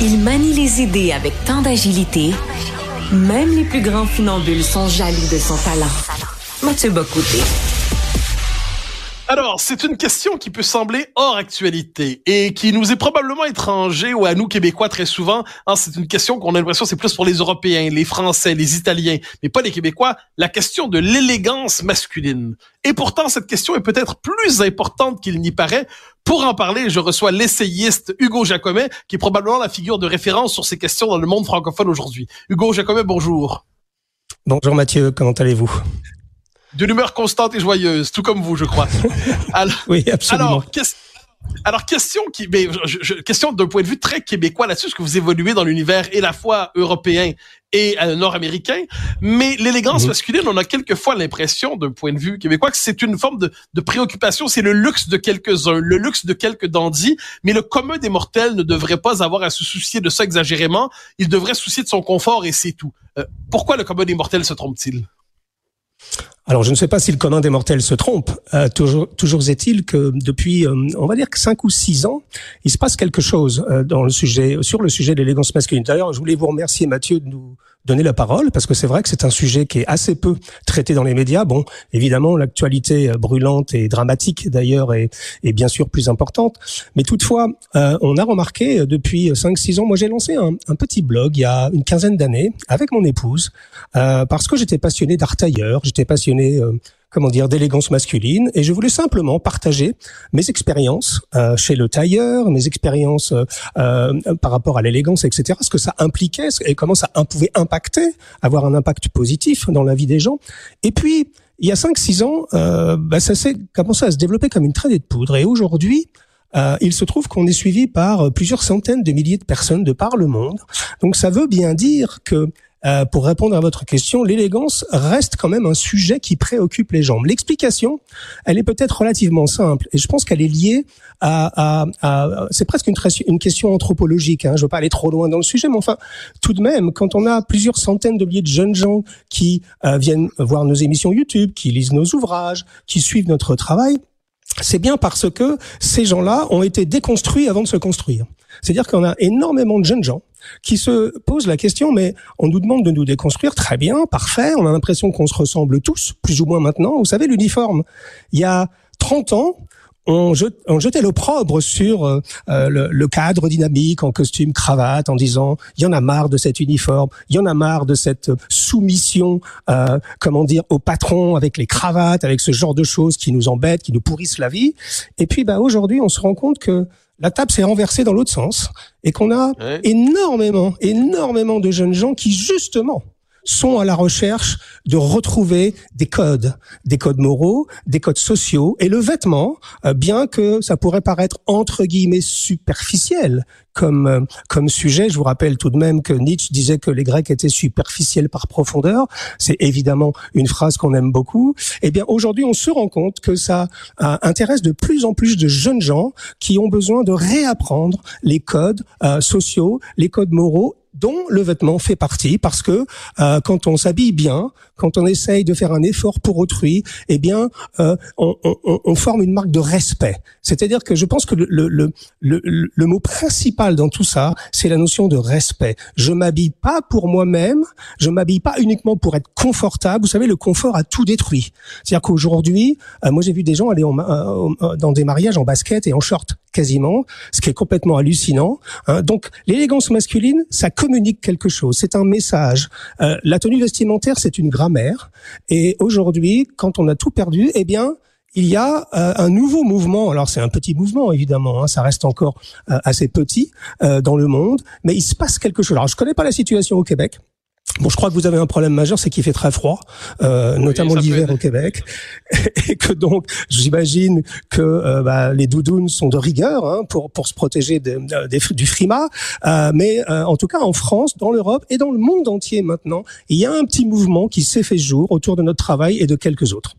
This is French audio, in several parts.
Il manie les idées avec tant d'agilité, même les plus grands funambules sont jaloux de son talent. Mathieu Bocoté. Alors, c'est une question qui peut sembler hors actualité et qui nous est probablement étranger ou à nous Québécois très souvent. Hein, c'est une question qu'on a l'impression c'est plus pour les Européens, les Français, les Italiens, mais pas les Québécois. La question de l'élégance masculine. Et pourtant, cette question est peut-être plus importante qu'il n'y paraît. Pour en parler, je reçois l'essayiste Hugo Jacomet, qui est probablement la figure de référence sur ces questions dans le monde francophone aujourd'hui. Hugo Jacomet, bonjour. Bonjour Mathieu, comment allez-vous? D'une humeur constante et joyeuse, tout comme vous, je crois. Alors, oui, absolument. Alors, alors question qui, mais je, question d'un point de vue très québécois là-dessus, parce que vous évoluez dans l'univers et la fois européen et euh, nord-américain, mais l'élégance mhm. masculine, on a quelquefois l'impression, d'un point de vue québécois, que c'est une forme de, de préoccupation, c'est le luxe de quelques-uns, le luxe de quelques dandys, mais le commun des mortels ne devrait pas avoir à se soucier de ça exagérément, il devrait se soucier de son confort et c'est tout. Euh, pourquoi le commun des mortels se trompe-t-il? Alors, je ne sais pas si le commun des mortels se trompe. Euh, toujours, toujours est-il que depuis, euh, on va dire que cinq ou six ans, il se passe quelque chose euh, dans le sujet, sur le sujet de l'élégance masculine. D'ailleurs, je voulais vous remercier, Mathieu, de nous donner la parole parce que c'est vrai que c'est un sujet qui est assez peu traité dans les médias. Bon, évidemment, l'actualité brûlante et dramatique d'ailleurs est, est, bien sûr plus importante, mais toutefois, on a remarqué depuis cinq, six ans, moi j'ai lancé un, un, petit blog il y a une quinzaine d'années avec mon épouse parce que j'étais passionné d'art tailleur, j'étais passionné euh, comment dire, d'élégance masculine, et je voulais simplement partager mes expériences euh, chez le tailleur, mes expériences euh, par rapport à l'élégance, etc. Ce que ça impliquait et comment ça pouvait impacter, avoir un impact positif dans la vie des gens. Et puis, il y a 5-6 ans, bah, ça s'est commencé à se développer comme une traînée de poudre. Et aujourd'hui, il se trouve qu'on est suivi par plusieurs centaines de milliers de personnes de par le monde. Donc ça veut bien dire que euh, pour répondre à votre question, l'élégance reste quand même un sujet qui préoccupe les gens. L'explication, elle est peut-être relativement simple, et je pense qu'elle est liée à, à, à c'est presque une, question anthropologique. Hein. Je ne veux pas aller trop loin dans le sujet, mais enfin, tout de même, quand on a plusieurs centaines de milliers de jeunes gens qui euh, viennent voir nos émissions YouTube, qui lisent nos ouvrages, qui suivent notre travail, c'est bien parce que ces gens-là ont été déconstruits avant de se construire. C'est-à-dire qu'on a énormément de jeunes gens qui se posent la question, mais on nous demande de nous déconstruire, très bien, parfait, on a l'impression qu'on se ressemble tous, plus ou moins maintenant. Vous savez, l'uniforme, il y a 30 ans, on, jetait l'opprobre sur euh, euh, le, cadre dynamique en costume cravate en disant il y en a marre de cet uniforme, il y en a marre de cette soumission, euh, comment dire, au patron avec les cravates, avec ce genre de choses qui nous embêtent, qui nous pourrissent la vie. Et puis bah aujourd'hui, on se rend compte que la table s'est renversée dans l'autre sens et qu'on a énormément, énormément de jeunes gens qui justement sont à la recherche de retrouver des codes, des codes moraux, des codes sociaux. Et le vêtement, euh, bien que ça pourrait paraître entre guillemets superficiel comme euh, comme sujet, je vous rappelle tout de même que Nietzsche disait que les Grecs étaient superficiels par profondeur. C'est évidemment une phrase qu'on aime beaucoup. Eh bien, aujourd'hui, on se rend compte que ça euh, intéresse de plus en plus de jeunes gens qui ont besoin de réapprendre les codes sociaux, les codes moraux dont le vêtement fait partie, parce que euh, quand on s'habille bien, quand on essaye de faire un effort pour autrui, eh bien, euh, on, on, on, forme une marque de respect. C'est-à-dire que je pense que le, le, le, le, mot principal dans tout ça, c'est la notion de respect. Je m'habille pas pour moi-même, je m'habille pas uniquement pour être confortable. Vous savez, le confort a tout détruit. C'est-à-dire qu'aujourd'hui, euh, moi j'ai vu des gens aller en, dans des mariages en basket et en short quasiment, ce qui est complètement hallucinant. Hein. Donc l'élégance masculine, ça communique quelque chose, c'est un message. Euh, la tenue vestimentaire, c'est une grammaire. Et aujourd'hui, quand on a tout perdu, eh bien, il y a euh, un nouveau mouvement. Alors c'est un petit mouvement évidemment, hein, ça reste encore euh, assez petit dans le monde, mais il se passe quelque chose. Alors je connais pas la situation au Québec. Bon, je crois que vous avez un problème majeur, c'est qu'il fait très froid, euh, notamment l'hiver au Québec, et que donc j'imagine que euh, bah, les doudounes sont de rigueur hein, pour pour se protéger de, du frima. Euh, mais euh, en tout cas, en France, dans l'Europe et dans le monde entier maintenant, il y a un petit mouvement qui s'est fait jour autour de notre travail et de quelques autres.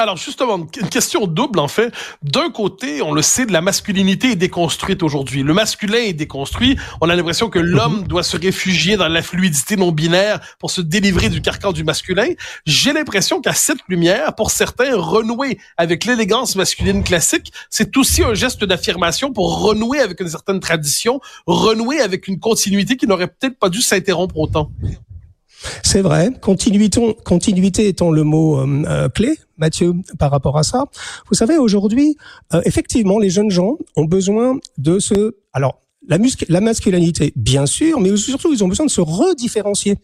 Alors justement, une question double en fait. D'un côté, on le sait, la masculinité est déconstruite aujourd'hui. Le masculin est déconstruit. On a l'impression que l'homme mhm. doit se réfugier dans la fluidité non binaire pour se délivrer du carcan du masculin. J'ai l'impression qu'à cette lumière, pour certains, renouer avec l'élégance masculine classique, c'est aussi un geste d'affirmation pour renouer avec une certaine tradition, renouer avec une continuité qui n'aurait peut-être pas dû s'interrompre autant. C'est vrai. Continuité, étant le mot euh, euh, clé, Mathieu, par rapport à ça. Vous savez, aujourd'hui, euh, effectivement, les jeunes gens ont besoin de se... Alors, la, la masculinité, bien sûr, mais surtout, ils ont besoin de se redifférencier.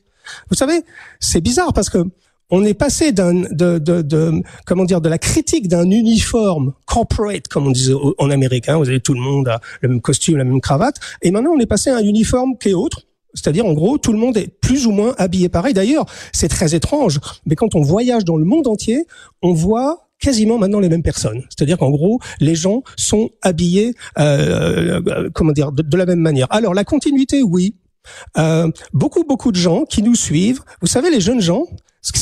Vous savez, c'est bizarre parce que on est passé d'un de, de, de, comment dire de la critique d'un uniforme corporate comme on disait en américain vous avez tout le monde a le même costume la même cravate et maintenant on est passé à un uniforme qui est autre c'est-à-dire, en gros, tout le monde est plus ou moins habillé pareil. D'ailleurs, c'est très étrange, mais quand on voyage dans le monde entier, on voit quasiment maintenant les mêmes personnes. C'est-à-dire qu'en gros, les gens sont habillés, euh, euh, comment dire, de, la même manière. Alors, la continuité, oui. Euh, beaucoup, beaucoup de gens qui nous suivent. Vous savez, les jeunes gens,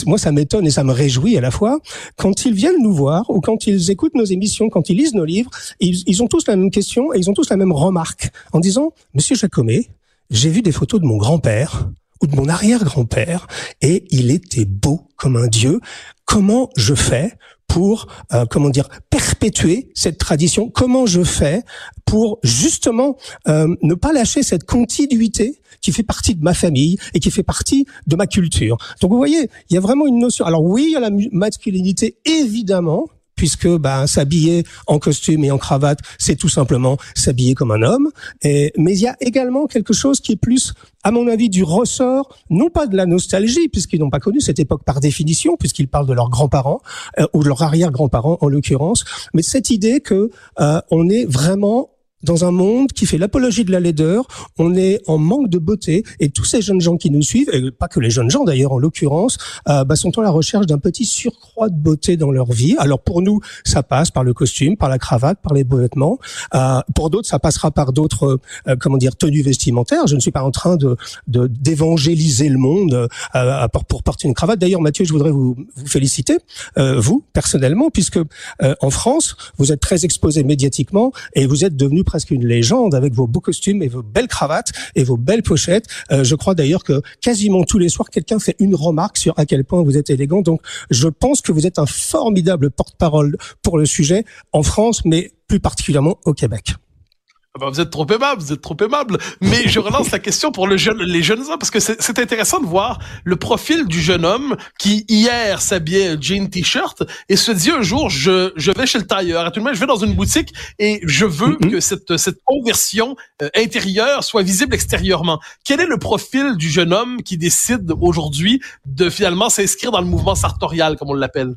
moi, ça m'étonne et ça me réjouit à la fois. Quand ils viennent nous voir ou quand ils écoutent nos émissions, quand ils lisent nos livres, ils, ils ont tous la même question et ils ont tous la même remarque en disant, Monsieur Jacomet, j'ai vu des photos de mon grand-père ou de mon arrière-grand-père et il était beau comme un dieu. Comment je fais pour euh, comment dire perpétuer cette tradition? Comment je fais pour justement euh, ne pas lâcher cette continuité qui fait partie de ma famille et qui fait partie de ma culture? Donc vous voyez, il y a vraiment une notion. Alors oui, il y a la masculinité évidemment, puisque bah, s'habiller en costume et en cravate, c'est tout simplement s'habiller comme un homme. Mais il y a également quelque chose qui est plus, à mon avis, du ressort, non pas de la nostalgie, puisqu'ils n'ont pas connu cette époque par définition, puisqu'ils parlent de leurs grands-parents euh, ou de leurs arrière-grands-parents en l'occurrence, mais cette idée que euh, on est vraiment dans un monde qui fait l'apologie de la laideur, on est en manque de beauté et tous ces jeunes gens qui nous suivent, et pas que les jeunes gens d'ailleurs en l'occurrence, euh, bah, sont à la recherche d'un petit surcroît de beauté dans leur vie. Alors pour nous, ça passe par le costume, par la cravate, par les beaux vêtements. Euh, pour d'autres, ça passera par d'autres, euh, comment dire, tenues vestimentaires. Je ne suis pas en train de d'évangéliser le monde pour, pour porter une cravate. D'ailleurs, Mathieu, je voudrais vous, vous féliciter, vous personnellement, puisque en France, vous êtes très exposé médiatiquement et vous êtes devenu presque une légende avec vos beaux costumes et vos belles cravates et vos belles pochettes. Euh, je crois d'ailleurs que quasiment tous les soirs, quelqu'un fait une remarque sur à quel point vous êtes élégant. Donc, je pense que vous êtes un formidable porte-parole pour le sujet en France, mais plus particulièrement au Québec. Ah bah, vous êtes trop aimable, vous êtes trop aimable. Mais je relance la question pour le jeune, les jeunes hommes parce que c'est intéressant de voir le profil du jeune homme qui hier s'habillait jean t-shirt et se dit un jour je je vais chez le tailleur. À tout le monde, je vais dans une boutique et je veux mm-hmm. que cette cette conversion euh, intérieure soit visible extérieurement. Quel est le profil du jeune homme qui décide aujourd'hui de finalement s'inscrire dans le mouvement sartorial comme on l'appelle?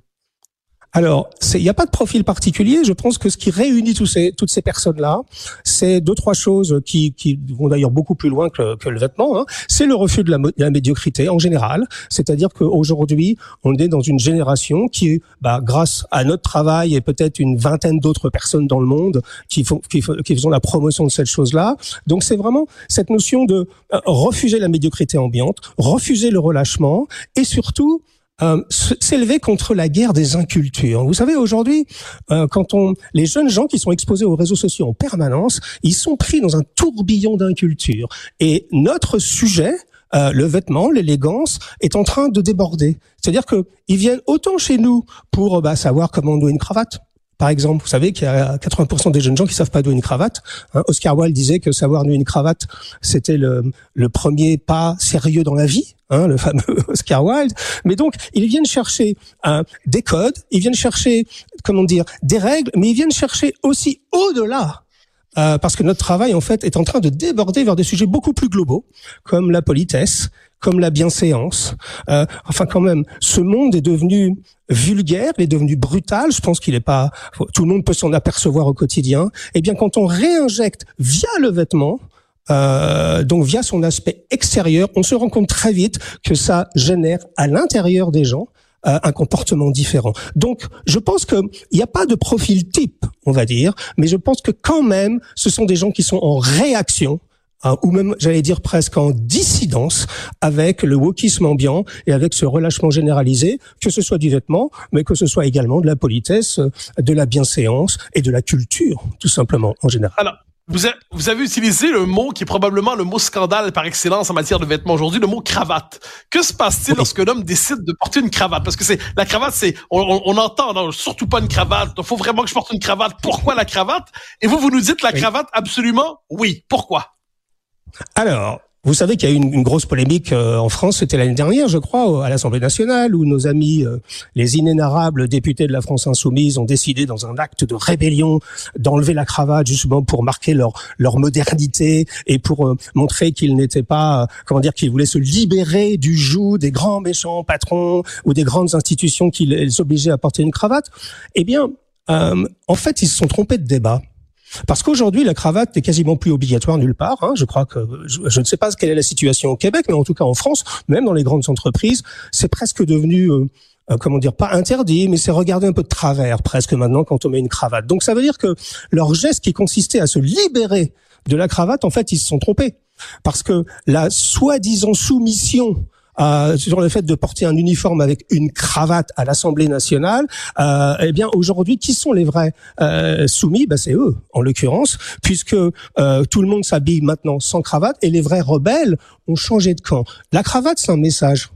Alors, il n'y a pas de profil particulier. Je pense que ce qui réunit tous ces, toutes ces personnes-là, c'est deux, trois choses qui, qui vont d'ailleurs beaucoup plus loin que, que le vêtement. Hein. C'est le refus de la, de la, médiocrité en général. C'est-à-dire qu'aujourd'hui, on est dans une génération qui, bah, grâce à notre travail et peut-être une vingtaine d'autres personnes dans le monde qui font, qui, qui faisons la promotion de cette chose-là. Donc, c'est vraiment cette notion de euh, refuser la médiocrité ambiante, refuser le relâchement et surtout euh, s'élever contre la guerre des incultures. Vous savez, aujourd'hui, euh, quand on, les jeunes gens qui sont exposés aux réseaux sociaux en permanence, ils sont pris dans un tourbillon d'inculture. Et notre sujet, euh, le vêtement, l'élégance, est en train de déborder. C'est-à-dire que ils viennent autant chez nous pour bah, savoir comment nouer une cravate, par exemple, vous savez qu'il y a 80% des jeunes gens qui savent pas nouer une cravate. Hein, Oscar Wilde disait que savoir nouer une cravate, c'était le, le, premier pas sérieux dans la vie, hein, le fameux Oscar Wilde. Mais donc, ils viennent chercher hein, des codes, ils viennent chercher, comment dire, des règles, mais ils viennent chercher aussi au-delà euh, parce que notre travail en fait est en train de déborder vers des sujets beaucoup plus globaux, comme la politesse, comme la bienséance. Euh, enfin, quand même, ce monde est devenu vulgaire, il est devenu brutal. Je pense qu'il est pas. Tout le monde peut s'en apercevoir au quotidien. Eh bien, quand on réinjecte via le vêtement. Euh, donc via son aspect extérieur, on se rend compte très vite que ça génère à l'intérieur des gens euh, un comportement différent. Donc, je pense qu'il n'y a pas de profil type, on va dire, mais je pense que quand même, ce sont des gens qui sont en réaction ou même, j'allais dire presque en dissidence avec le wokisme ambiant et avec ce relâchement généralisé, que ce soit du vêtement, mais que ce soit également de la politesse, de la bienséance et de la culture, tout simplement, en général. Vous, vous, avez utilisé le mot qui est probablement le mot scandale par excellence en matière de vêtements aujourd'hui, le mot cravate. Que se passe-t-il lorsque l'homme décide de porter une cravate? Parce que c'est la cravate, c'est on, on, entend non, surtout pas une cravate. Il faut vraiment que je porte une cravate. Pourquoi la cravate? Et vous, vous nous dites la cravate absolument oui. Pourquoi? Alors, vous savez qu'il y a eu une, grosse polémique euh, en France, c'était l'année dernière, je crois, à l'Assemblée nationale, où nos amis, euh, les inénarrables députés de la France insoumise, ont décidé, dans un acte de rébellion, d'enlever la cravate justement pour marquer leur leur modernité et pour euh, montrer qu'ils n'étaient pas, comment dire, qu'ils voulaient se libérer du joug des grands méchants patrons ou des grandes institutions qui les obligeaient à porter une cravate. Eh bien, en fait, ils se sont trompés de débat. Parce qu'aujourd'hui, la cravate n'est quasiment plus obligatoire nulle part. Hein. Je crois que je, ne sais pas quelle est la situation au Québec, mais en tout cas en France, même dans les grandes entreprises, c'est presque devenu euh, euh, comment dire, pas interdit, mais c'est regardé un peu de travers presque maintenant quand on met une cravate. Donc ça veut dire que leur geste qui consistait à se libérer de la cravate, en fait, ils se sont trompés. Parce que la soi-disant soumission euh, sur le fait de porter un uniforme avec une cravate à l'Assemblée nationale, euh, eh bien aujourd'hui, qui sont les vrais euh, soumis? Ben, C'est eux, en l'occurrence, puisque euh, tout le monde s'habille maintenant sans cravate et les vrais rebelles ont changé de camp. La cravate, c'est un message.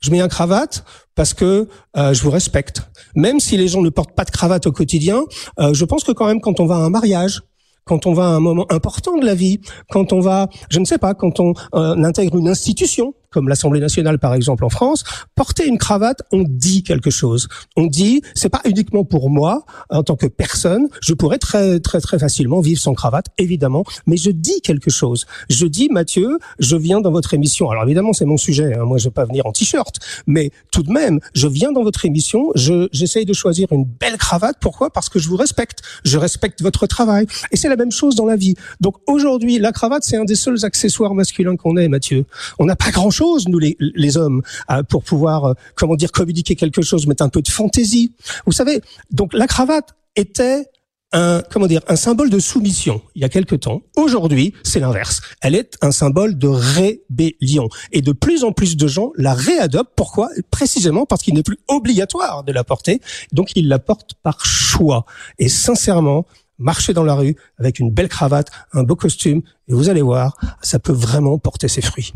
Je mets un cravate parce que euh, je vous respecte. Même si les gens ne portent pas de cravate au quotidien, euh, je pense que quand même quand on va à un mariage, quand on va à un moment important de la vie, quand on va, je ne sais pas, quand on intègre une institution, comme l'Assemblée nationale par exemple en France, porter une cravate, on dit quelque chose. On dit, c'est pas uniquement pour moi en tant que personne, je pourrais très très très facilement vivre sans cravate, évidemment, mais je dis quelque chose. Je dis, Mathieu, je viens dans votre émission. Alors évidemment, c'est mon sujet. Hein. moi, je vais pas venir en t-shirt, mais tout de même, je viens dans votre émission. Je j'essaye de choisir une belle cravate. Pourquoi? Parce que je vous respecte. Je respecte votre travail. Et c'est la même chose dans la vie. Donc aujourd'hui, la cravate, c'est un des seuls accessoires masculins qu'on ait, Mathieu. On n'a pas grand chose nous les, hommes, euh, pour pouvoir, euh, comment dire, communiquer quelque chose, mettre un peu de fantaisie. Vous savez, donc la cravate était un comment dire un symbole de soumission il y a quelque temps. Aujourd'hui, c'est l'inverse. Elle est un symbole de rébellion et de plus en plus de gens la réadoptent. Pourquoi? Précisément parce qu'il n'est plus obligatoire de la porter, donc ils la portent par choix. Et sincèrement, marcher dans la rue avec une belle cravate, un beau costume, et vous allez voir, ça peut vraiment porter ses fruits.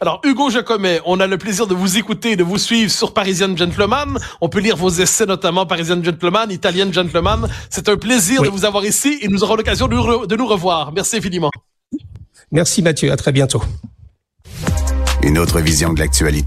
Alors, Hugo Jacomet, on a le plaisir de vous écouter et de vous suivre sur Parisian Gentleman. On peut lire vos essais, notamment Parisian Gentleman, Italian Gentleman. C'est un plaisir de vous avoir ici et nous aurons l'occasion de nous revoir. Merci infiniment. Merci Mathieu, à très bientôt. Une autre vision de l'actualité.